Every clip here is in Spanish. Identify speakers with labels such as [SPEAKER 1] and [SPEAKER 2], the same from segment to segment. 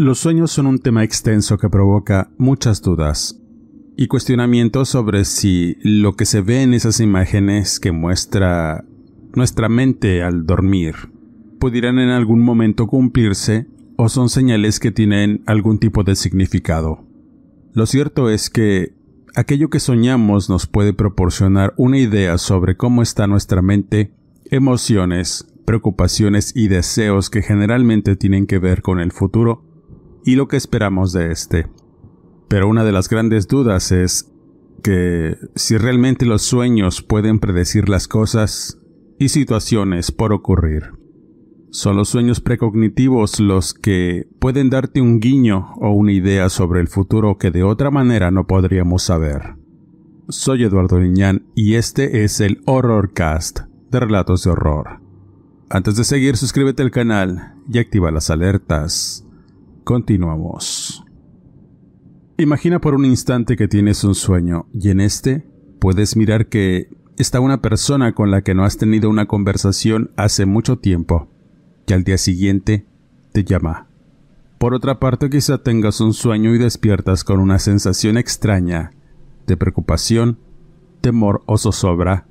[SPEAKER 1] Los sueños son un tema extenso que provoca muchas dudas y cuestionamientos sobre si lo que se ve en esas imágenes que muestra nuestra mente al dormir pudieran en algún momento cumplirse o son señales que tienen algún tipo de significado. Lo cierto es que aquello que soñamos nos puede proporcionar una idea sobre cómo está nuestra mente, emociones, preocupaciones y deseos que generalmente tienen que ver con el futuro y lo que esperamos de este. Pero una de las grandes dudas es que si realmente los sueños pueden predecir las cosas y situaciones por ocurrir. Son los sueños precognitivos los que pueden darte un guiño o una idea sobre el futuro que de otra manera no podríamos saber. Soy Eduardo Liñán y este es el Horrorcast de Relatos de Horror. Antes de seguir, suscríbete al canal y activa las alertas. Continuamos. Imagina por un instante que tienes un sueño y en este puedes mirar que está una persona con la que no has tenido una conversación hace mucho tiempo y al día siguiente te llama. Por otra parte, quizá tengas un sueño y despiertas con una sensación extraña de preocupación, temor o zozobra.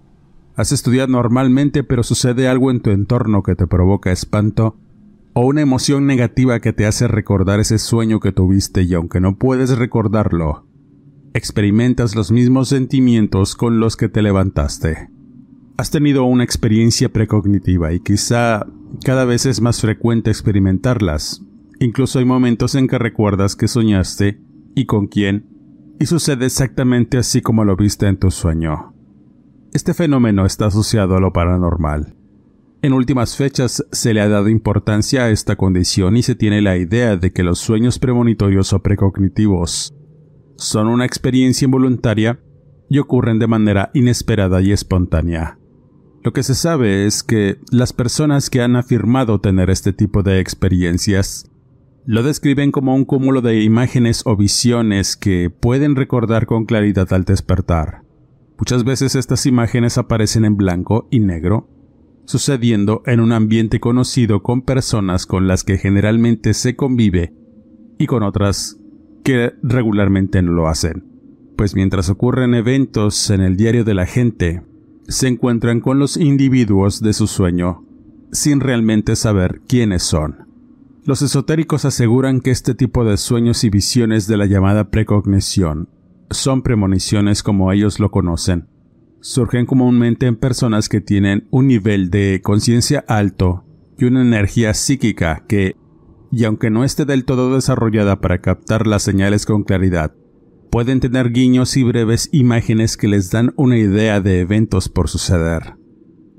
[SPEAKER 1] Has estudiado normalmente pero sucede algo en tu entorno que te provoca espanto o una emoción negativa que te hace recordar ese sueño que tuviste y aunque no puedes recordarlo, experimentas los mismos sentimientos con los que te levantaste. Has tenido una experiencia precognitiva y quizá cada vez es más frecuente experimentarlas. Incluso hay momentos en que recuerdas que soñaste y con quién, y sucede exactamente así como lo viste en tu sueño. Este fenómeno está asociado a lo paranormal en últimas fechas se le ha dado importancia a esta condición y se tiene la idea de que los sueños premonitorios o precognitivos son una experiencia involuntaria y ocurren de manera inesperada y espontánea. Lo que se sabe es que las personas que han afirmado tener este tipo de experiencias lo describen como un cúmulo de imágenes o visiones que pueden recordar con claridad al despertar. Muchas veces estas imágenes aparecen en blanco y negro sucediendo en un ambiente conocido con personas con las que generalmente se convive y con otras que regularmente no lo hacen. Pues mientras ocurren eventos en el diario de la gente, se encuentran con los individuos de su sueño, sin realmente saber quiénes son. Los esotéricos aseguran que este tipo de sueños y visiones de la llamada precognición son premoniciones como ellos lo conocen, surgen comúnmente en personas que tienen un nivel de conciencia alto y una energía psíquica que, y aunque no esté del todo desarrollada para captar las señales con claridad, pueden tener guiños y breves imágenes que les dan una idea de eventos por suceder.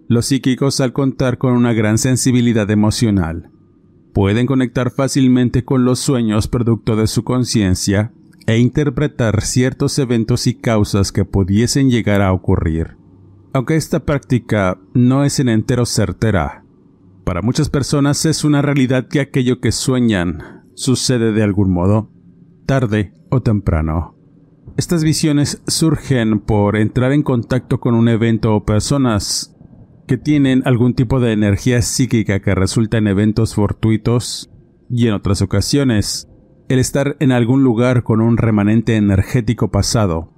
[SPEAKER 1] Los psíquicos, al contar con una gran sensibilidad emocional, pueden conectar fácilmente con los sueños producto de su conciencia e interpretar ciertos eventos y causas que pudiesen llegar a ocurrir. Aunque esta práctica no es en entero certera, para muchas personas es una realidad que aquello que sueñan sucede de algún modo, tarde o temprano. Estas visiones surgen por entrar en contacto con un evento o personas que tienen algún tipo de energía psíquica que resulta en eventos fortuitos y en otras ocasiones, el estar en algún lugar con un remanente energético pasado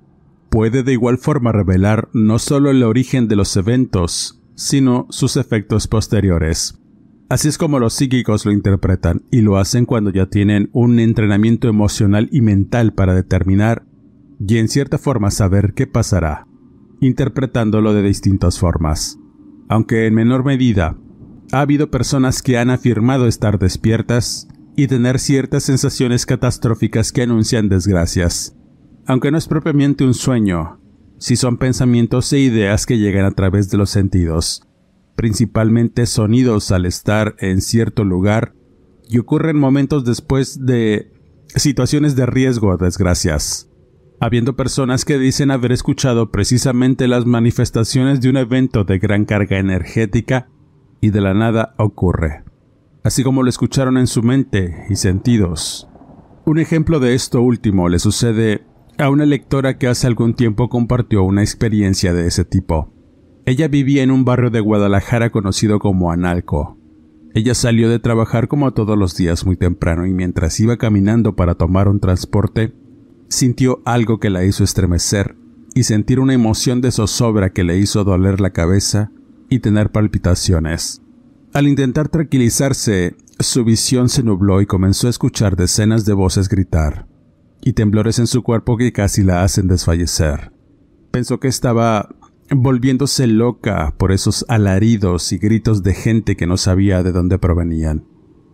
[SPEAKER 1] puede de igual forma revelar no solo el origen de los eventos, sino sus efectos posteriores. Así es como los psíquicos lo interpretan y lo hacen cuando ya tienen un entrenamiento emocional y mental para determinar y en cierta forma saber qué pasará, interpretándolo de distintas formas. Aunque en menor medida, ha habido personas que han afirmado estar despiertas y tener ciertas sensaciones catastróficas que anuncian desgracias. Aunque no es propiamente un sueño, si son pensamientos e ideas que llegan a través de los sentidos, principalmente sonidos al estar en cierto lugar y ocurren momentos después de situaciones de riesgo o desgracias, habiendo personas que dicen haber escuchado precisamente las manifestaciones de un evento de gran carga energética y de la nada ocurre, así como lo escucharon en su mente y sentidos. Un ejemplo de esto último le sucede a una lectora que hace algún tiempo compartió una experiencia de ese tipo. Ella vivía en un barrio de Guadalajara conocido como Analco. Ella salió de trabajar como todos los días muy temprano y mientras iba caminando para tomar un transporte, sintió algo que la hizo estremecer y sentir una emoción de zozobra que le hizo doler la cabeza y tener palpitaciones. Al intentar tranquilizarse, su visión se nubló y comenzó a escuchar decenas de voces gritar y temblores en su cuerpo que casi la hacen desfallecer. Pensó que estaba volviéndose loca por esos alaridos y gritos de gente que no sabía de dónde provenían.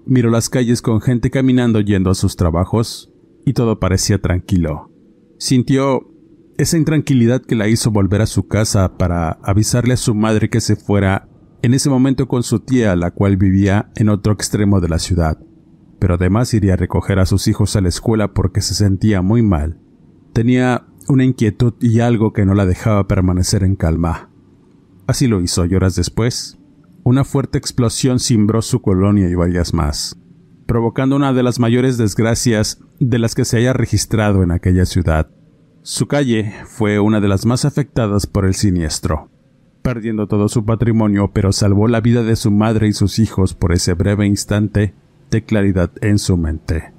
[SPEAKER 1] Miró las calles con gente caminando yendo a sus trabajos y todo parecía tranquilo. Sintió esa intranquilidad que la hizo volver a su casa para avisarle a su madre que se fuera en ese momento con su tía, la cual vivía en otro extremo de la ciudad pero además iría a recoger a sus hijos a la escuela porque se sentía muy mal. Tenía una inquietud y algo que no la dejaba permanecer en calma. Así lo hizo y horas después, una fuerte explosión cimbró su colonia y varias más, provocando una de las mayores desgracias de las que se haya registrado en aquella ciudad. Su calle fue una de las más afectadas por el siniestro, perdiendo todo su patrimonio, pero salvó la vida de su madre y sus hijos por ese breve instante de claridad en su mente.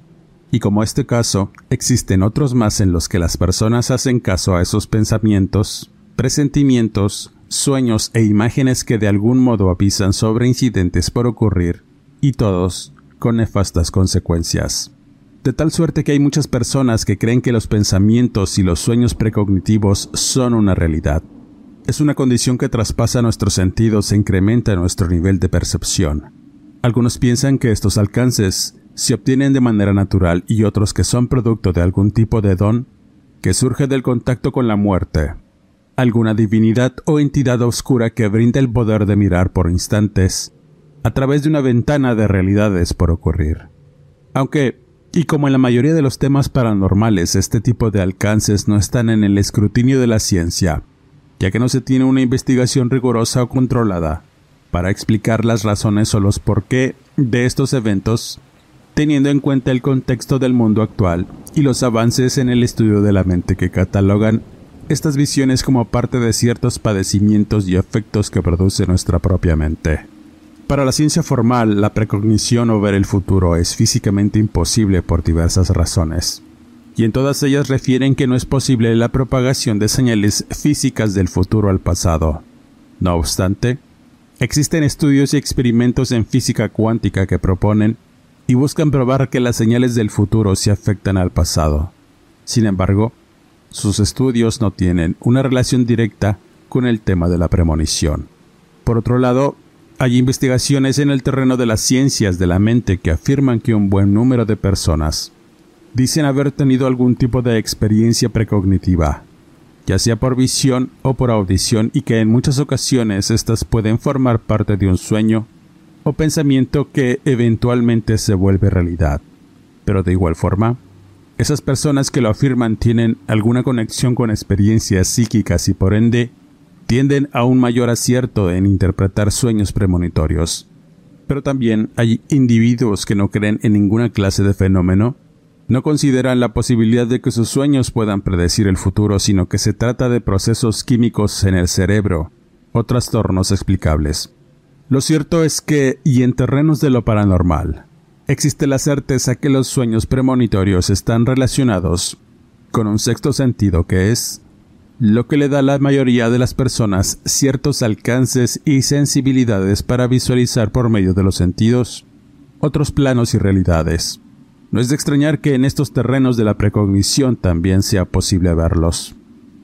[SPEAKER 1] Y como este caso, existen otros más en los que las personas hacen caso a esos pensamientos, presentimientos, sueños e imágenes que de algún modo avisan sobre incidentes por ocurrir, y todos con nefastas consecuencias. De tal suerte que hay muchas personas que creen que los pensamientos y los sueños precognitivos son una realidad. Es una condición que traspasa nuestros sentidos e incrementa nuestro nivel de percepción. Algunos piensan que estos alcances se obtienen de manera natural y otros que son producto de algún tipo de don que surge del contacto con la muerte, alguna divinidad o entidad oscura que brinda el poder de mirar por instantes a través de una ventana de realidades por ocurrir. Aunque, y como en la mayoría de los temas paranormales, este tipo de alcances no están en el escrutinio de la ciencia, ya que no se tiene una investigación rigurosa o controlada, para explicar las razones o los por qué de estos eventos, teniendo en cuenta el contexto del mundo actual y los avances en el estudio de la mente que catalogan estas visiones como parte de ciertos padecimientos y efectos que produce nuestra propia mente. Para la ciencia formal, la precognición o ver el futuro es físicamente imposible por diversas razones, y en todas ellas refieren que no es posible la propagación de señales físicas del futuro al pasado. No obstante, Existen estudios y experimentos en física cuántica que proponen y buscan probar que las señales del futuro se afectan al pasado. Sin embargo, sus estudios no tienen una relación directa con el tema de la premonición. Por otro lado, hay investigaciones en el terreno de las ciencias de la mente que afirman que un buen número de personas dicen haber tenido algún tipo de experiencia precognitiva, ya sea por visión o por audición y que en muchas ocasiones éstas pueden formar parte de un sueño o pensamiento que eventualmente se vuelve realidad. Pero de igual forma, esas personas que lo afirman tienen alguna conexión con experiencias psíquicas y por ende tienden a un mayor acierto en interpretar sueños premonitorios. Pero también hay individuos que no creen en ninguna clase de fenómeno, no consideran la posibilidad de que sus sueños puedan predecir el futuro, sino que se trata de procesos químicos en el cerebro o trastornos explicables. Lo cierto es que, y en terrenos de lo paranormal, existe la certeza que los sueños premonitorios están relacionados con un sexto sentido que es lo que le da a la mayoría de las personas ciertos alcances y sensibilidades para visualizar por medio de los sentidos otros planos y realidades. No es de extrañar que en estos terrenos de la precognición también sea posible verlos.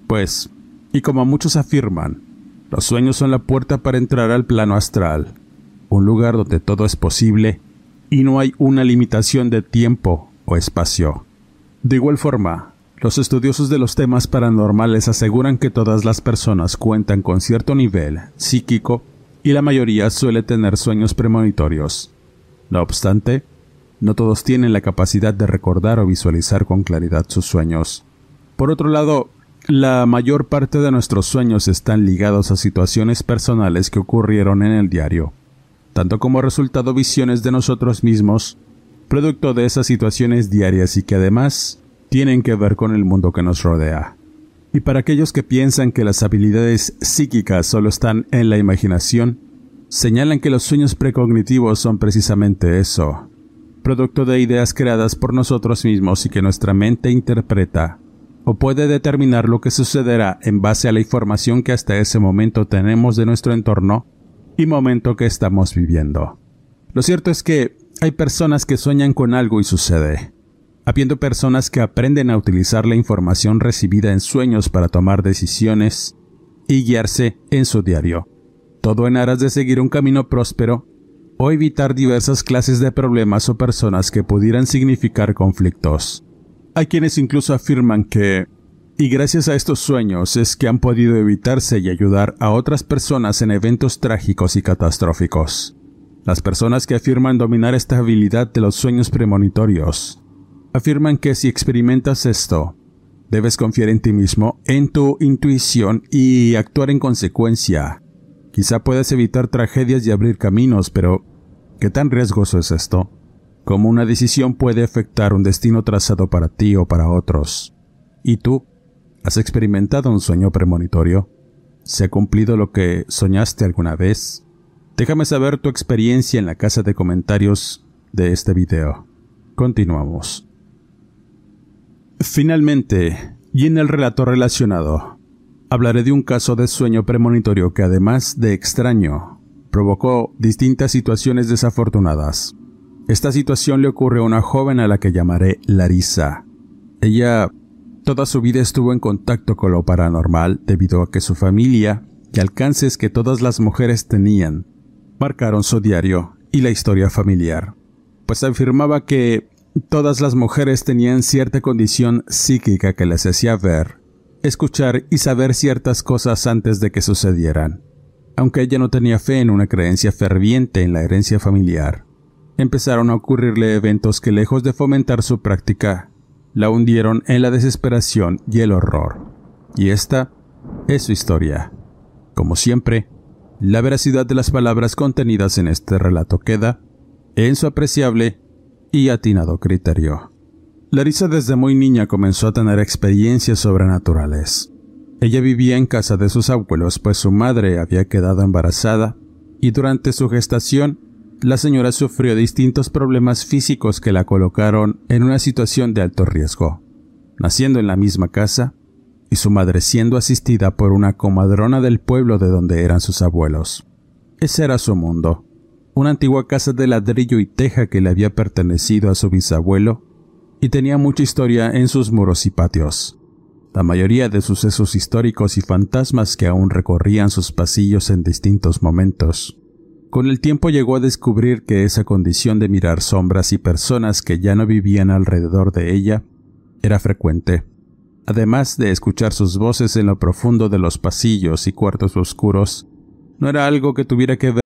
[SPEAKER 1] Pues, y como muchos afirman, los sueños son la puerta para entrar al plano astral, un lugar donde todo es posible y no hay una limitación de tiempo o espacio. De igual forma, los estudiosos de los temas paranormales aseguran que todas las personas cuentan con cierto nivel psíquico y la mayoría suele tener sueños premonitorios. No obstante, no todos tienen la capacidad de recordar o visualizar con claridad sus sueños. Por otro lado, la mayor parte de nuestros sueños están ligados a situaciones personales que ocurrieron en el diario, tanto como resultado visiones de nosotros mismos, producto de esas situaciones diarias y que además tienen que ver con el mundo que nos rodea. Y para aquellos que piensan que las habilidades psíquicas solo están en la imaginación, señalan que los sueños precognitivos son precisamente eso, producto de ideas creadas por nosotros mismos y que nuestra mente interpreta, o puede determinar lo que sucederá en base a la información que hasta ese momento tenemos de nuestro entorno y momento que estamos viviendo. Lo cierto es que hay personas que sueñan con algo y sucede habiendo personas que aprenden a utilizar la información recibida en sueños para tomar decisiones y guiarse en su diario, todo en aras de seguir un camino próspero o evitar diversas clases de problemas o personas que pudieran significar conflictos. Hay quienes incluso afirman que, y gracias a estos sueños es que han podido evitarse y ayudar a otras personas en eventos trágicos y catastróficos. Las personas que afirman dominar esta habilidad de los sueños premonitorios afirman que si experimentas esto, debes confiar en ti mismo, en tu intuición y actuar en consecuencia. Quizá puedas evitar tragedias y abrir caminos, pero ¿qué tan riesgoso es esto? ¿Cómo una decisión puede afectar un destino trazado para ti o para otros? ¿Y tú? ¿Has experimentado un sueño premonitorio? ¿Se ha cumplido lo que soñaste alguna vez? Déjame saber tu experiencia en la casa de comentarios de este video. Continuamos. Finalmente, y en el relato relacionado, hablaré de un caso de sueño premonitorio que además de extraño, provocó distintas situaciones desafortunadas. Esta situación le ocurrió a una joven a la que llamaré Larisa. Ella toda su vida estuvo en contacto con lo paranormal debido a que su familia y alcances que todas las mujeres tenían marcaron su diario y la historia familiar, pues afirmaba que Todas las mujeres tenían cierta condición psíquica que les hacía ver, escuchar y saber ciertas cosas antes de que sucedieran. Aunque ella no tenía fe en una creencia ferviente en la herencia familiar, empezaron a ocurrirle eventos que lejos de fomentar su práctica, la hundieron en la desesperación y el horror. Y esta es su historia. Como siempre, la veracidad de las palabras contenidas en este relato queda en su apreciable y atinado criterio. Larissa desde muy niña comenzó a tener experiencias sobrenaturales. Ella vivía en casa de sus abuelos pues su madre había quedado embarazada y durante su gestación la señora sufrió distintos problemas físicos que la colocaron en una situación de alto riesgo, naciendo en la misma casa y su madre siendo asistida por una comadrona del pueblo de donde eran sus abuelos. Ese era su mundo, una antigua casa de ladrillo y teja que le había pertenecido a su bisabuelo y tenía mucha historia en sus muros y patios. La mayoría de sucesos históricos y fantasmas que aún recorrían sus pasillos en distintos momentos. Con el tiempo llegó a descubrir que esa condición de mirar sombras y personas que ya no vivían alrededor de ella era frecuente, además de escuchar sus voces en lo profundo de los pasillos y cuartos oscuros, no era algo que tuviera que ver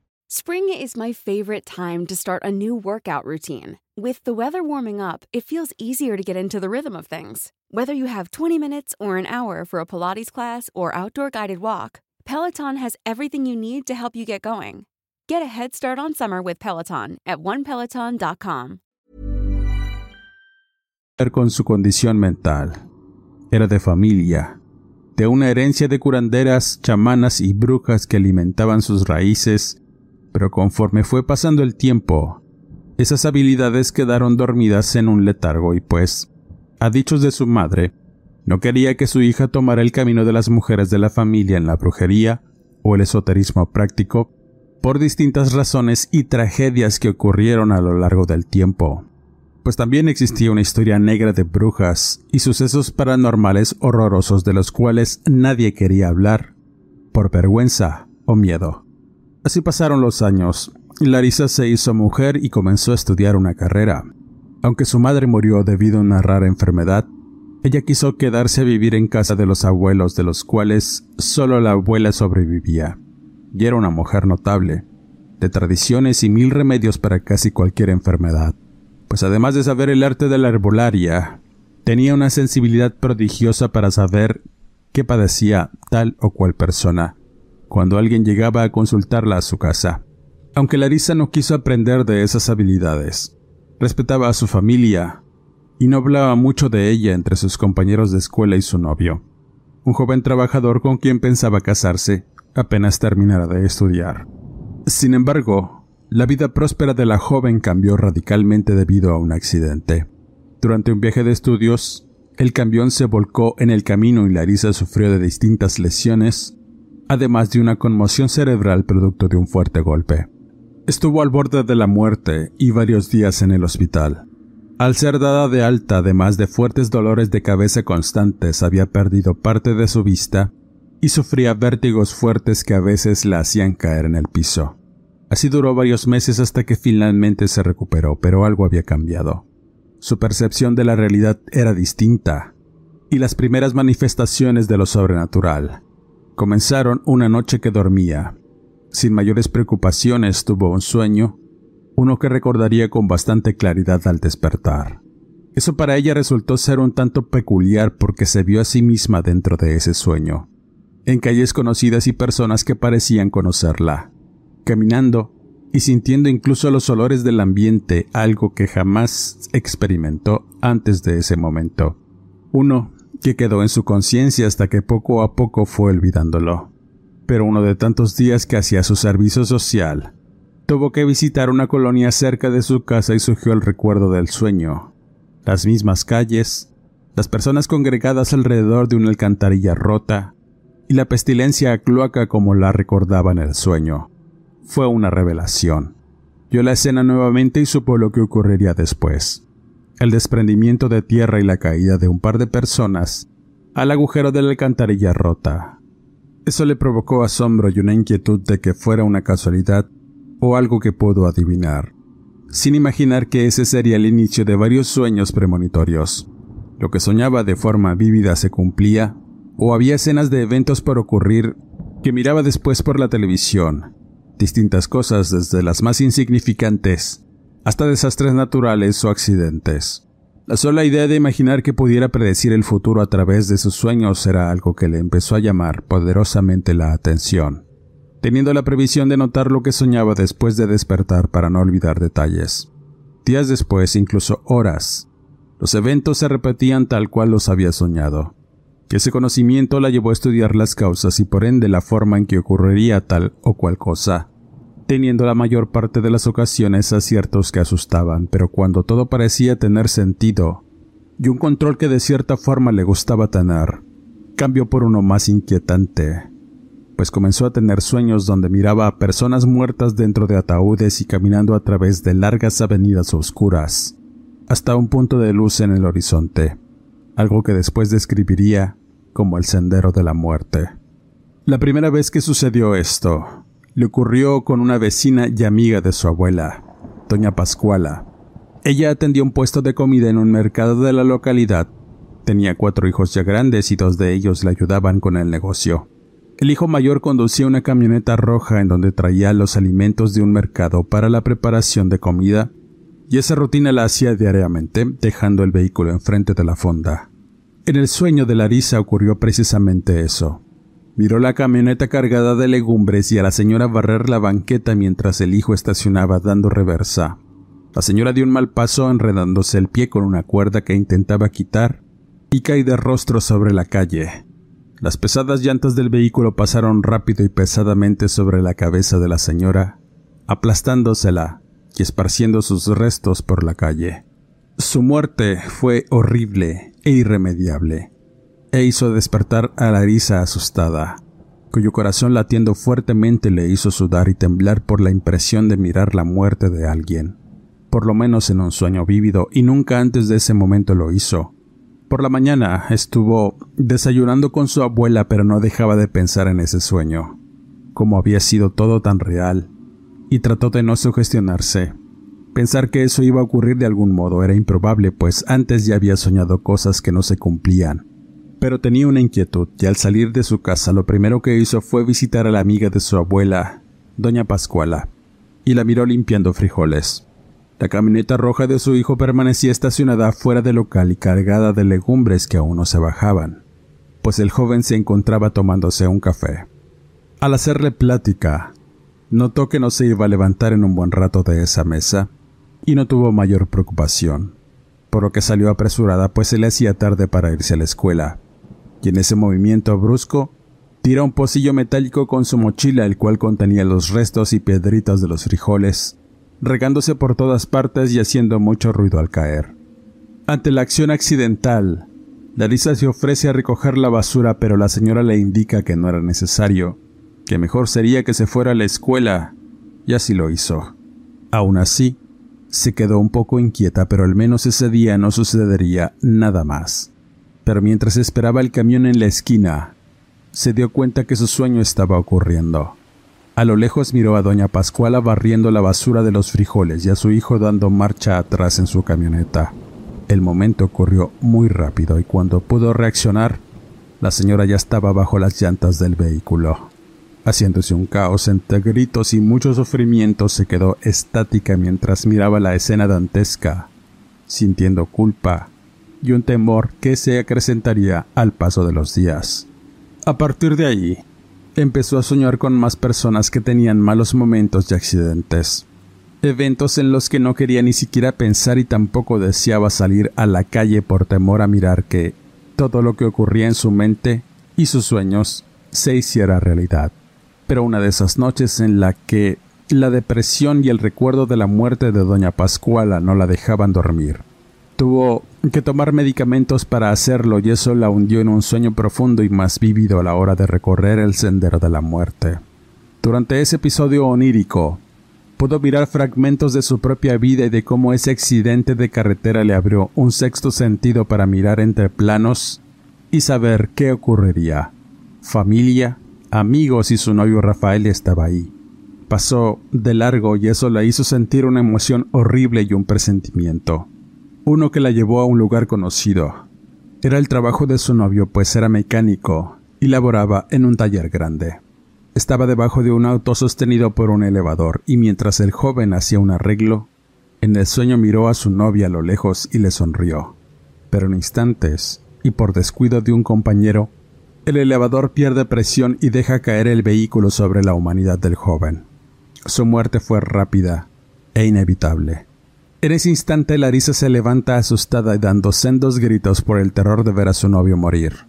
[SPEAKER 2] Spring is my favorite time to start a new workout routine. With the weather warming up, it feels easier to get into the rhythm of things. Whether you have 20 minutes or an hour for a Pilates class or outdoor guided walk, Peloton has everything you need to help you get going. Get a head start on summer with Peloton at onepeloton.com.
[SPEAKER 1] Con su condición mental. Era de familia, de una herencia de curanderas, chamanas y brujas que alimentaban sus raíces, pero conforme fue pasando el tiempo, esas habilidades quedaron dormidas en un letargo y pues, a dichos de su madre, no quería que su hija tomara el camino de las mujeres de la familia en la brujería o el esoterismo práctico, por distintas razones y tragedias que ocurrieron a lo largo del tiempo. Pues también existía una historia negra de brujas y sucesos paranormales horrorosos de los cuales nadie quería hablar, por vergüenza o miedo. Así pasaron los años. Larisa se hizo mujer y comenzó a estudiar una carrera. Aunque su madre murió debido a una rara enfermedad, ella quiso quedarse a vivir en casa de los abuelos, de los cuales solo la abuela sobrevivía y era una mujer notable, de tradiciones y mil remedios para casi cualquier enfermedad, pues además de saber el arte de la herbolaria, tenía una sensibilidad prodigiosa para saber qué padecía tal o cual persona, cuando alguien llegaba a consultarla a su casa. Aunque Larisa no quiso aprender de esas habilidades, respetaba a su familia y no hablaba mucho de ella entre sus compañeros de escuela y su novio, un joven trabajador con quien pensaba casarse apenas terminara de estudiar. Sin embargo, la vida próspera de la joven cambió radicalmente debido a un accidente. Durante un viaje de estudios, el camión se volcó en el camino y Larisa sufrió de distintas lesiones, además de una conmoción cerebral producto de un fuerte golpe. Estuvo al borde de la muerte y varios días en el hospital. Al ser dada de alta, además de fuertes dolores de cabeza constantes, había perdido parte de su vista y sufría vértigos fuertes que a veces la hacían caer en el piso. Así duró varios meses hasta que finalmente se recuperó, pero algo había cambiado. Su percepción de la realidad era distinta, y las primeras manifestaciones de lo sobrenatural comenzaron una noche que dormía. Sin mayores preocupaciones tuvo un sueño, uno que recordaría con bastante claridad al despertar. Eso para ella resultó ser un tanto peculiar porque se vio a sí misma dentro de ese sueño en calles conocidas y personas que parecían conocerla, caminando y sintiendo incluso los olores del ambiente, algo que jamás experimentó antes de ese momento. Uno que quedó en su conciencia hasta que poco a poco fue olvidándolo. Pero uno de tantos días que hacía su servicio social, tuvo que visitar una colonia cerca de su casa y surgió el recuerdo del sueño. Las mismas calles, las personas congregadas alrededor de una alcantarilla rota, y la pestilencia cloaca como la recordaba en el sueño. Fue una revelación. Vio la escena nuevamente y supo lo que ocurriría después. El desprendimiento de tierra y la caída de un par de personas al agujero de la alcantarilla rota. Eso le provocó asombro y una inquietud de que fuera una casualidad o algo que pudo adivinar, sin imaginar que ese sería el inicio de varios sueños premonitorios. Lo que soñaba de forma vívida se cumplía o había escenas de eventos por ocurrir que miraba después por la televisión. Distintas cosas desde las más insignificantes hasta desastres naturales o accidentes. La sola idea de imaginar que pudiera predecir el futuro a través de sus sueños era algo que le empezó a llamar poderosamente la atención, teniendo la previsión de notar lo que soñaba después de despertar para no olvidar detalles. Días después, incluso horas, los eventos se repetían tal cual los había soñado ese conocimiento la llevó a estudiar las causas y por ende la forma en que ocurriría tal o cual cosa, teniendo la mayor parte de las ocasiones aciertos que asustaban, pero cuando todo parecía tener sentido, y un control que de cierta forma le gustaba tener, cambió por uno más inquietante, pues comenzó a tener sueños donde miraba a personas muertas dentro de ataúdes y caminando a través de largas avenidas oscuras, hasta un punto de luz en el horizonte, algo que después describiría como el sendero de la muerte. La primera vez que sucedió esto, le ocurrió con una vecina y amiga de su abuela, doña Pascuala. Ella atendía un puesto de comida en un mercado de la localidad. Tenía cuatro hijos ya grandes y dos de ellos le ayudaban con el negocio. El hijo mayor conducía una camioneta roja en donde traía los alimentos de un mercado para la preparación de comida, y esa rutina la hacía diariamente, dejando el vehículo enfrente de la fonda. En el sueño de Larisa ocurrió precisamente eso. Miró la camioneta cargada de legumbres y a la señora barrer la banqueta mientras el hijo estacionaba dando reversa. La señora dio un mal paso enredándose el pie con una cuerda que intentaba quitar y caí de rostro sobre la calle. Las pesadas llantas del vehículo pasaron rápido y pesadamente sobre la cabeza de la señora, aplastándosela y esparciendo sus restos por la calle. Su muerte fue horrible e irremediable, e hizo despertar a Larisa asustada, cuyo corazón latiendo fuertemente le hizo sudar y temblar por la impresión de mirar la muerte de alguien, por lo menos en un sueño vívido, y nunca antes de ese momento lo hizo. Por la mañana estuvo desayunando con su abuela, pero no dejaba de pensar en ese sueño, como había sido todo tan real, y trató de no sugestionarse. Pensar que eso iba a ocurrir de algún modo era improbable, pues antes ya había soñado cosas que no se cumplían. Pero tenía una inquietud, y al salir de su casa lo primero que hizo fue visitar a la amiga de su abuela, doña Pascuala, y la miró limpiando frijoles. La camioneta roja de su hijo permanecía estacionada fuera del local y cargada de legumbres que aún no se bajaban, pues el joven se encontraba tomándose un café. Al hacerle plática, notó que no se iba a levantar en un buen rato de esa mesa, y no tuvo mayor preocupación, por lo que salió apresurada pues se le hacía tarde para irse a la escuela, y en ese movimiento brusco tira un pocillo metálico con su mochila el cual contenía los restos y piedritas de los frijoles, regándose por todas partes y haciendo mucho ruido al caer. Ante la acción accidental, Larisa se ofrece a recoger la basura, pero la señora le indica que no era necesario, que mejor sería que se fuera a la escuela, y así lo hizo. Aún así, se quedó un poco inquieta, pero al menos ese día no sucedería nada más. Pero mientras esperaba el camión en la esquina, se dio cuenta que su sueño estaba ocurriendo. A lo lejos miró a doña Pascuala barriendo la basura de los frijoles y a su hijo dando marcha atrás en su camioneta. El momento ocurrió muy rápido y cuando pudo reaccionar, la señora ya estaba bajo las llantas del vehículo. Haciéndose un caos entre gritos y mucho sufrimiento, se quedó estática mientras miraba la escena dantesca, sintiendo culpa y un temor que se acrecentaría al paso de los días. A partir de ahí, empezó a soñar con más personas que tenían malos momentos y accidentes. Eventos en los que no quería ni siquiera pensar y tampoco deseaba salir a la calle por temor a mirar que todo lo que ocurría en su mente y sus sueños se hiciera realidad. Pero una de esas noches en la que la depresión y el recuerdo de la muerte de doña Pascuala no la dejaban dormir. Tuvo que tomar medicamentos para hacerlo y eso la hundió en un sueño profundo y más vívido a la hora de recorrer el sendero de la muerte. Durante ese episodio onírico, pudo mirar fragmentos de su propia vida y de cómo ese accidente de carretera le abrió un sexto sentido para mirar entre planos y saber qué ocurriría. Familia, amigos y su novio Rafael estaba ahí. Pasó de largo y eso la hizo sentir una emoción horrible y un presentimiento uno que la llevó a un lugar conocido. Era el trabajo de su novio, pues era mecánico y laboraba en un taller grande. Estaba debajo de un auto sostenido por un elevador, y mientras el joven hacía un arreglo, en el sueño miró a su novia a lo lejos y le sonrió. Pero en instantes, y por descuido de un compañero, el elevador pierde presión y deja caer el vehículo sobre la humanidad del joven. Su muerte fue rápida e inevitable. En ese instante Larisa se levanta asustada y dando sendos gritos por el terror de ver a su novio morir.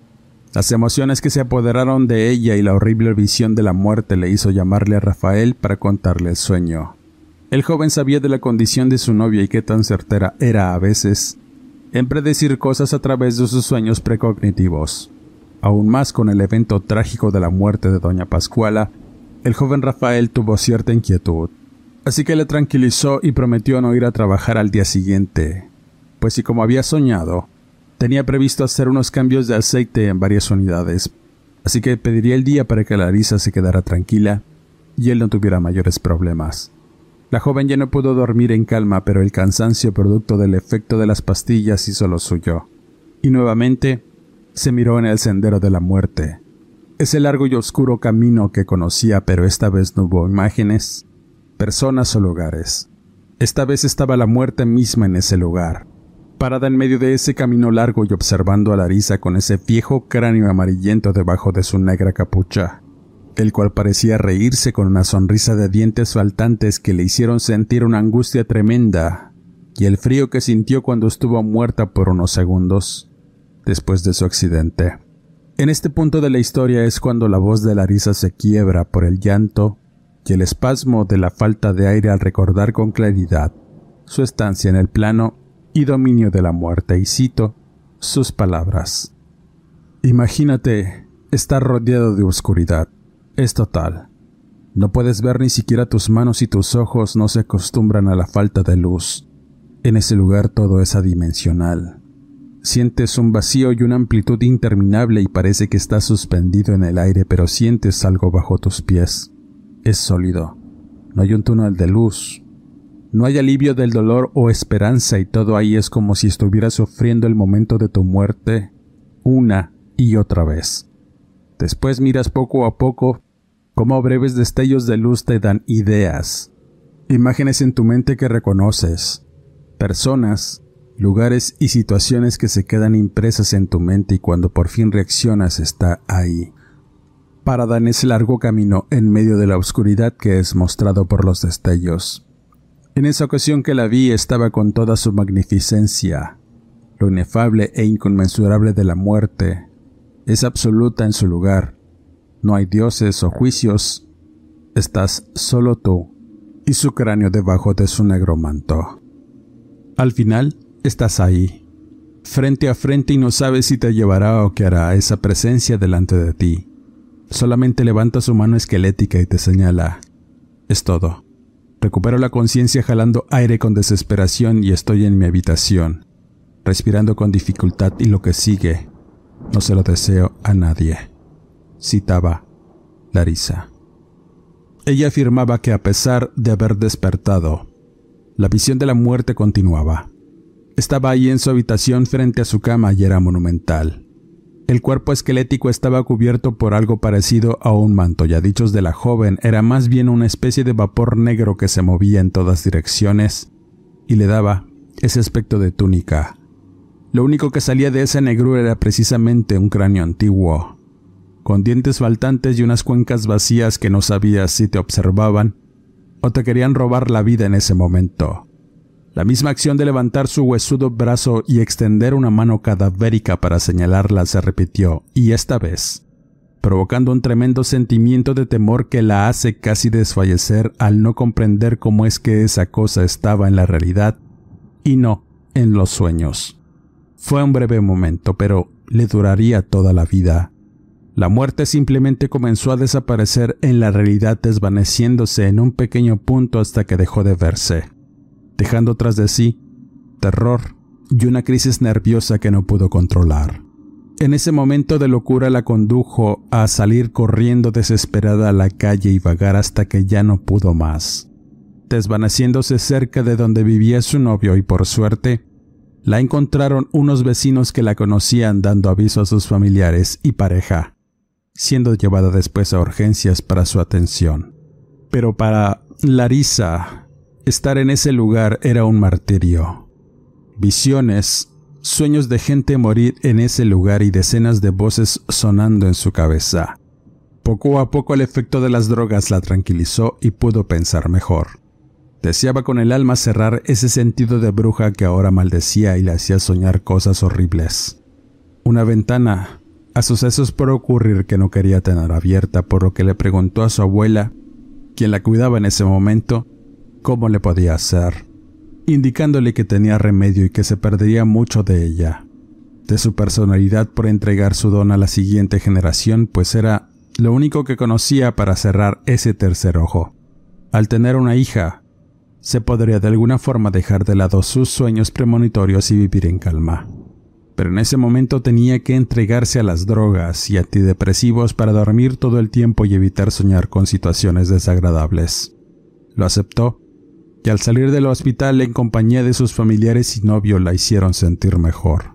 [SPEAKER 1] Las emociones que se apoderaron de ella y la horrible visión de la muerte le hizo llamarle a Rafael para contarle el sueño. El joven sabía de la condición de su novia y qué tan certera era a veces en predecir cosas a través de sus sueños precognitivos. Aún más con el evento trágico de la muerte de doña Pascuala, el joven Rafael tuvo cierta inquietud. Así que le tranquilizó y prometió no ir a trabajar al día siguiente, pues si como había soñado, Tenía previsto hacer unos cambios de aceite en varias unidades, así que pediría el día para que Larisa se quedara tranquila y él no tuviera mayores problemas. La joven ya no pudo dormir en calma, pero el cansancio producto del efecto de las pastillas hizo lo suyo. Y nuevamente se miró en el sendero de la muerte. Ese largo y oscuro camino que conocía, pero esta vez no hubo imágenes, personas o lugares. Esta vez estaba la muerte misma en ese lugar, parada en medio de ese camino largo y observando a Larisa con ese viejo cráneo amarillento debajo de su negra capucha el cual parecía reírse con una sonrisa de dientes faltantes que le hicieron sentir una angustia tremenda y el frío que sintió cuando estuvo muerta por unos segundos después de su accidente. En este punto de la historia es cuando la voz de Larisa se quiebra por el llanto y el espasmo de la falta de aire al recordar con claridad su estancia en el plano y dominio de la muerte y cito sus palabras. Imagínate estar rodeado de oscuridad, es total. No puedes ver ni siquiera tus manos y tus ojos no se acostumbran a la falta de luz. En ese lugar todo es adimensional. Sientes un vacío y una amplitud interminable y parece que estás suspendido en el aire, pero sientes algo bajo tus pies. Es sólido. No hay un túnel de luz. No hay alivio del dolor o esperanza y todo ahí es como si estuvieras sufriendo el momento de tu muerte una y otra vez. Después miras poco a poco cómo breves destellos de luz te dan ideas, imágenes en tu mente que reconoces, personas, lugares y situaciones que se quedan impresas en tu mente y cuando por fin reaccionas está ahí. Parada en ese largo camino en medio de la oscuridad que es mostrado por los destellos. En esa ocasión que la vi estaba con toda su magnificencia, lo inefable e inconmensurable de la muerte, es absoluta en su lugar. No hay dioses o juicios. Estás solo tú y su cráneo debajo de su negro manto. Al final, estás ahí, frente a frente y no sabes si te llevará o qué hará esa presencia delante de ti. Solamente levanta su mano esquelética y te señala. Es todo. Recupero la conciencia jalando aire con desesperación y estoy en mi habitación, respirando con dificultad y lo que sigue no se lo deseo a nadie. Citaba Larisa. Ella afirmaba que a pesar de haber despertado, la visión de la muerte continuaba. Estaba ahí en su habitación frente a su cama y era monumental. El cuerpo esquelético estaba cubierto por algo parecido a un manto y a dichos de la joven era más bien una especie de vapor negro que se movía en todas direcciones y le daba ese aspecto de túnica lo único que salía de esa negrura era precisamente un cráneo antiguo, con dientes faltantes y unas cuencas vacías que no sabías si te observaban o te querían robar la vida en ese momento. La misma acción de levantar su huesudo brazo y extender una mano cadavérica para señalarla se repitió, y esta vez, provocando un tremendo sentimiento de temor que la hace casi desfallecer al no comprender cómo es que esa cosa estaba en la realidad y no en los sueños. Fue un breve momento, pero le duraría toda la vida. La muerte simplemente comenzó a desaparecer en la realidad desvaneciéndose en un pequeño punto hasta que dejó de verse, dejando tras de sí terror y una crisis nerviosa que no pudo controlar. En ese momento de locura la condujo a salir corriendo desesperada a la calle y vagar hasta que ya no pudo más. Desvaneciéndose cerca de donde vivía su novio y por suerte, la encontraron unos vecinos que la conocían dando aviso a sus familiares y pareja, siendo llevada después a urgencias para su atención. Pero para Larisa, estar en ese lugar era un martirio. Visiones, sueños de gente morir en ese lugar y decenas de voces sonando en su cabeza. Poco a poco el efecto de las drogas la tranquilizó y pudo pensar mejor. Deseaba con el alma cerrar ese sentido de bruja que ahora maldecía y le hacía soñar cosas horribles. Una ventana a sucesos por ocurrir que no quería tener abierta, por lo que le preguntó a su abuela, quien la cuidaba en ese momento, cómo le podía hacer, indicándole que tenía remedio y que se perdería mucho de ella, de su personalidad por entregar su don a la siguiente generación, pues era lo único que conocía para cerrar ese tercer ojo. Al tener una hija, se podría de alguna forma dejar de lado sus sueños premonitorios y vivir en calma. pero en ese momento tenía que entregarse a las drogas y antidepresivos para dormir todo el tiempo y evitar soñar con situaciones desagradables. Lo aceptó, y al salir del hospital en compañía de sus familiares y novio la hicieron sentir mejor.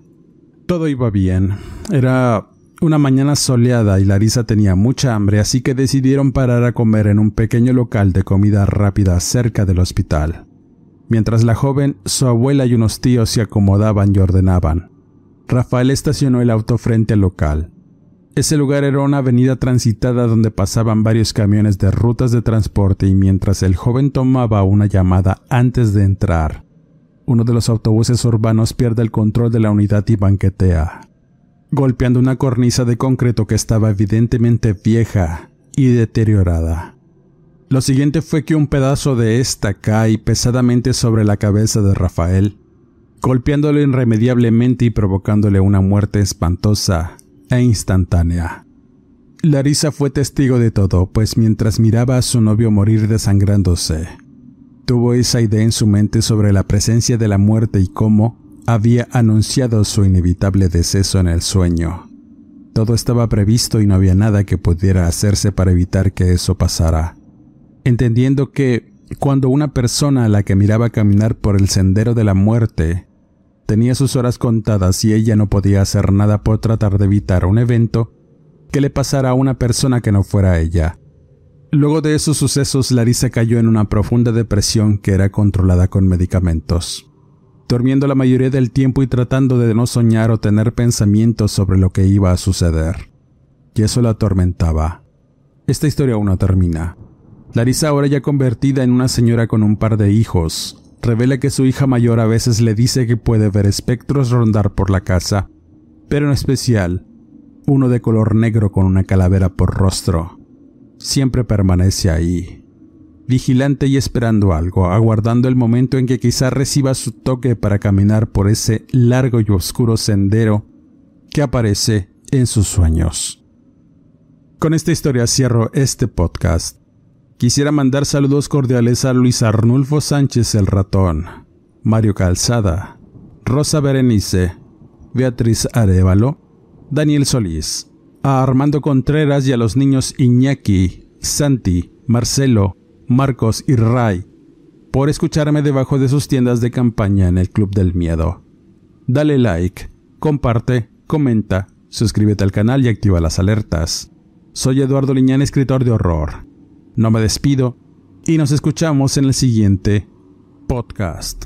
[SPEAKER 1] Todo iba bien. Era una mañana soleada y Larisa tenía mucha hambre, así que decidieron parar a comer en un pequeño local de comida rápida cerca del hospital. Mientras la joven, su abuela y unos tíos se acomodaban y ordenaban, Rafael estacionó el auto frente al local. Ese lugar era una avenida transitada donde pasaban varios camiones de rutas de transporte y mientras el joven tomaba una llamada antes de entrar, uno de los autobuses urbanos pierde el control de la unidad y banquetea, golpeando una cornisa de concreto que estaba evidentemente vieja y deteriorada. Lo siguiente fue que un pedazo de esta cae pesadamente sobre la cabeza de Rafael, golpeándolo irremediablemente y provocándole una muerte espantosa e instantánea. Larisa fue testigo de todo, pues mientras miraba a su novio morir desangrándose, tuvo esa idea en su mente sobre la presencia de la muerte y cómo había anunciado su inevitable deceso en el sueño. Todo estaba previsto y no había nada que pudiera hacerse para evitar que eso pasara. Entendiendo que, cuando una persona a la que miraba caminar por el sendero de la muerte tenía sus horas contadas y ella no podía hacer nada por tratar de evitar un evento que le pasara a una persona que no fuera ella. Luego de esos sucesos, Larissa cayó en una profunda depresión que era controlada con medicamentos, durmiendo la mayoría del tiempo y tratando de no soñar o tener pensamientos sobre lo que iba a suceder. Y eso la atormentaba. Esta historia aún no termina. Larissa ahora ya convertida en una señora con un par de hijos, revela que su hija mayor a veces le dice que puede ver espectros rondar por la casa, pero en especial uno de color negro con una calavera por rostro. Siempre permanece ahí, vigilante y esperando algo, aguardando el momento en que quizá reciba su toque para caminar por ese largo y oscuro sendero que aparece en sus sueños. Con esta historia cierro este podcast. Quisiera mandar saludos cordiales a Luis Arnulfo Sánchez el ratón, Mario Calzada, Rosa Berenice, Beatriz Arevalo, Daniel Solís, a Armando Contreras y a los niños Iñaki, Santi, Marcelo, Marcos y Ray por escucharme debajo de sus tiendas de campaña en el Club del Miedo. Dale like, comparte, comenta, suscríbete al canal y activa las alertas. Soy Eduardo Liñán, escritor de horror no me despido y nos escuchamos en el siguiente podcast.